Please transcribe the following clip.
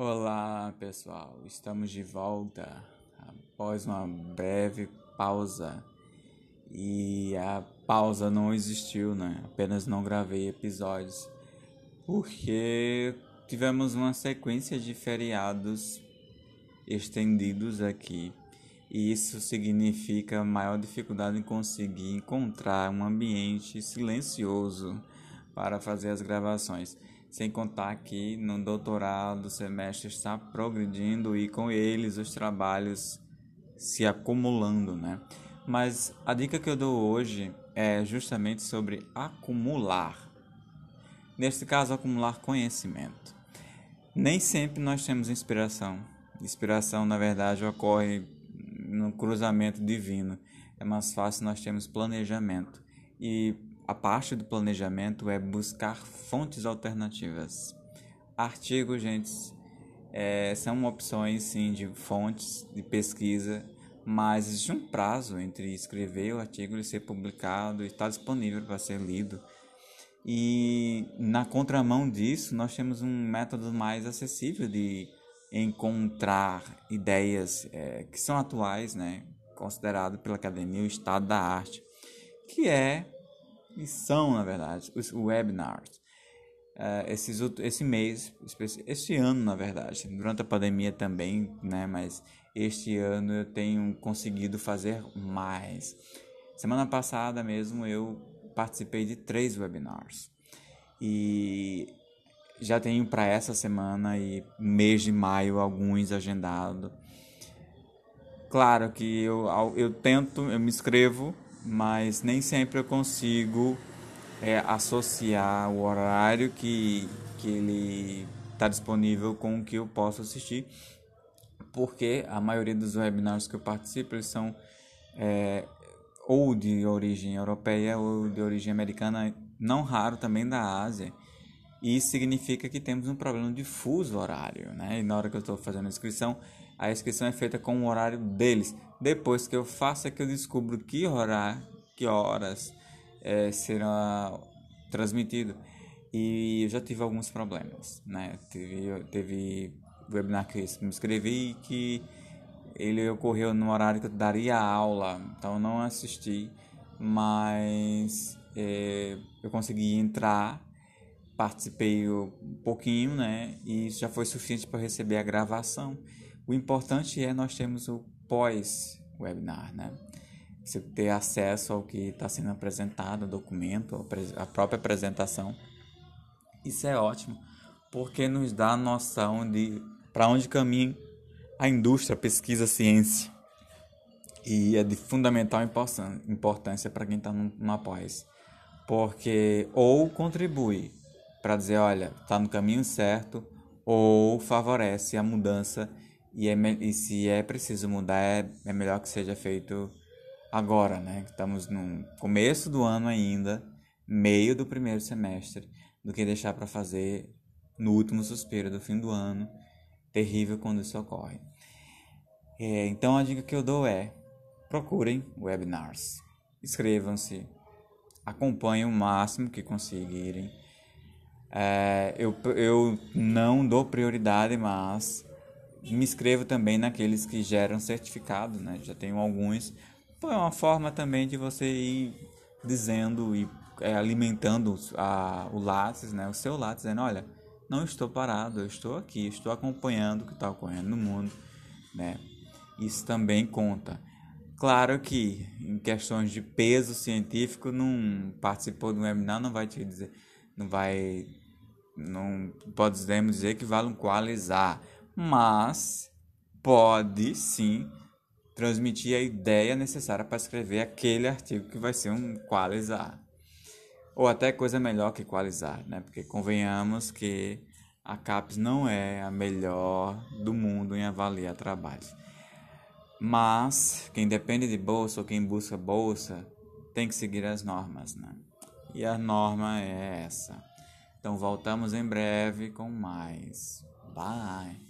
Olá pessoal, estamos de volta após uma breve pausa e a pausa não existiu, né? Apenas não gravei episódios porque tivemos uma sequência de feriados estendidos aqui e isso significa maior dificuldade em conseguir encontrar um ambiente silencioso para fazer as gravações. Sem contar que no doutorado o semestre está progredindo e com eles os trabalhos se acumulando, né? Mas a dica que eu dou hoje é justamente sobre acumular. Neste caso, acumular conhecimento. Nem sempre nós temos inspiração. Inspiração, na verdade, ocorre no cruzamento divino. É mais fácil nós termos planejamento. E a parte do planejamento é buscar fontes alternativas. Artigos, gente, é, são opções sim de fontes de pesquisa, mas existe um prazo entre escrever o artigo e ser publicado e estar disponível para ser lido. E na contramão disso, nós temos um método mais acessível de encontrar ideias é, que são atuais, né, considerado pela academia o estado da arte, que é e são, na verdade, os webinars. Uh, esses, esse mês, este ano, na verdade, durante a pandemia também, né? Mas este ano eu tenho conseguido fazer mais. Semana passada mesmo eu participei de três webinars e já tenho para essa semana e mês de maio alguns agendados. Claro que eu, eu tento, eu me inscrevo mas nem sempre eu consigo é, associar o horário que, que ele está disponível com o que eu posso assistir, porque a maioria dos webinars que eu participo eles são é, ou de origem europeia ou de origem americana, não raro também da Ásia. E isso significa que temos um problema de fuso horário, né? E na hora que eu estou fazendo a inscrição, a inscrição é feita com o horário deles. Depois que eu faço é que eu descubro que horário, que horas é, será transmitido. E eu já tive alguns problemas, né? Teve, teve webinar que eu me inscrevi que ele ocorreu no horário que eu daria aula, então não assisti, mas é, eu consegui entrar participei um pouquinho, né? E isso já foi suficiente para receber a gravação. O importante é nós termos o pós-webinar, né? Você ter acesso ao que está sendo apresentado, documento, a própria apresentação. Isso é ótimo, porque nos dá noção de para onde caminha a indústria, a pesquisa, a ciência. E é de fundamental importância para quem está no pós. Porque ou contribui para dizer, olha, está no caminho certo, ou favorece a mudança e, é, e se é preciso mudar, é, é melhor que seja feito agora, né? Estamos no começo do ano ainda, meio do primeiro semestre, do que deixar para fazer no último suspiro do fim do ano. Terrível quando isso ocorre. É, então a dica que eu dou é: procurem webinars, inscrevam-se, acompanhem o máximo que conseguirem é, eu, eu não dou prioridade, mas me inscrevo também naqueles que geram certificado, né? Já tenho alguns. Foi uma forma também de você ir dizendo e é, alimentando a, o Lattes, né? O seu Lattes, dizendo, olha, não estou parado, eu estou aqui, estou acompanhando o que está ocorrendo no mundo, né? Isso também conta. Claro que em questões de peso científico, não participou do webinar, não vai te dizer não vai não podemos dizer que vale um qualizar, mas pode sim transmitir a ideia necessária para escrever aquele artigo que vai ser um qualizar. Ou até coisa melhor que qualizar, né? Porque convenhamos que a CAPES não é a melhor do mundo em avaliar trabalhos. Mas quem depende de bolsa ou quem busca bolsa tem que seguir as normas, né? E a norma é essa. Então voltamos em breve com mais. Bye!